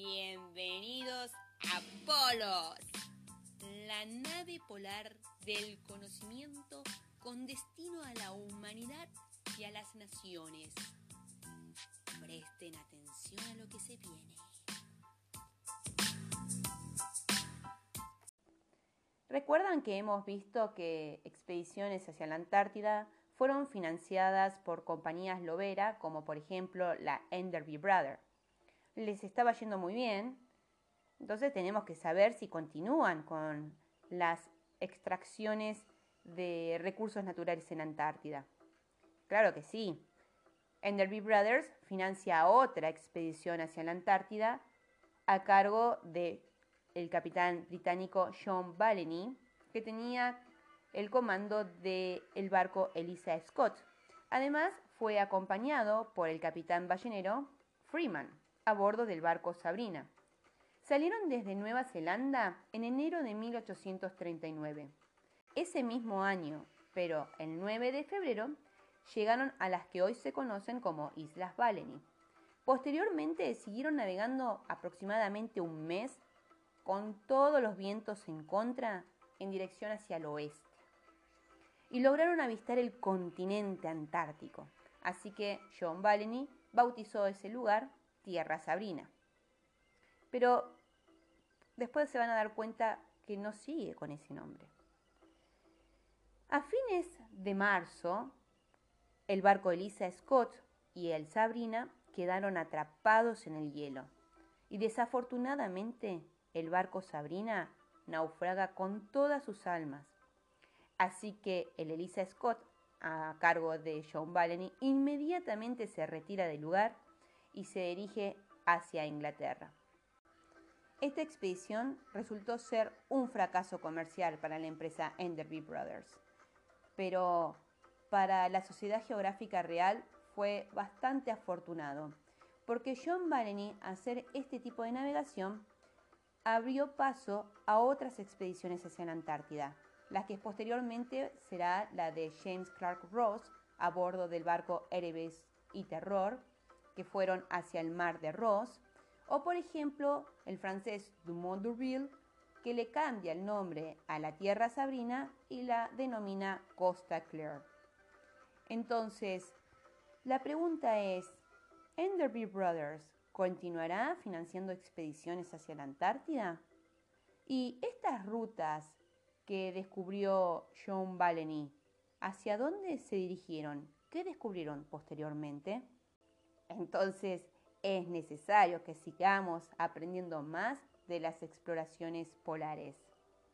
Bienvenidos a Polos, la nave polar del conocimiento con destino a la humanidad y a las naciones. Presten atención a lo que se viene. Recuerdan que hemos visto que expediciones hacia la Antártida fueron financiadas por compañías lobera, como por ejemplo la Enderby Brother. Les estaba yendo muy bien, entonces tenemos que saber si continúan con las extracciones de recursos naturales en Antártida. Claro que sí. Enderby Brothers financia otra expedición hacia la Antártida a cargo de el capitán británico John Balleny, que tenía el comando del el barco Elisa Scott. Además, fue acompañado por el capitán ballenero Freeman a bordo del barco Sabrina. Salieron desde Nueva Zelanda en enero de 1839. Ese mismo año, pero el 9 de febrero, llegaron a las que hoy se conocen como Islas Balleny. Posteriormente siguieron navegando aproximadamente un mes con todos los vientos en contra en dirección hacia el oeste. Y lograron avistar el continente antártico. Así que John Balleny bautizó ese lugar Tierra Sabrina. Pero después se van a dar cuenta que no sigue con ese nombre. A fines de marzo, el barco Elisa Scott y el Sabrina quedaron atrapados en el hielo y desafortunadamente el barco Sabrina naufraga con todas sus almas. Así que el Elisa Scott, a cargo de John Balleny, inmediatamente se retira del lugar y se dirige hacia Inglaterra. Esta expedición resultó ser un fracaso comercial para la empresa Enderby Brothers, pero para la Sociedad Geográfica Real fue bastante afortunado, porque John Balleny, hacer este tipo de navegación, abrió paso a otras expediciones hacia la Antártida, las que posteriormente será la de James Clark Ross a bordo del barco Erebus y Terror, fueron hacia el mar de Ross, o por ejemplo el francés Dumont d'Urville, que le cambia el nombre a la Tierra Sabrina y la denomina Costa Claire. Entonces, la pregunta es, ¿Enderby Brothers ¿Continuará financiando expediciones hacia la Antártida? ¿Y estas rutas que descubrió John Balleny, hacia dónde se dirigieron? ¿Qué descubrieron posteriormente? Entonces es necesario que sigamos aprendiendo más de las exploraciones polares.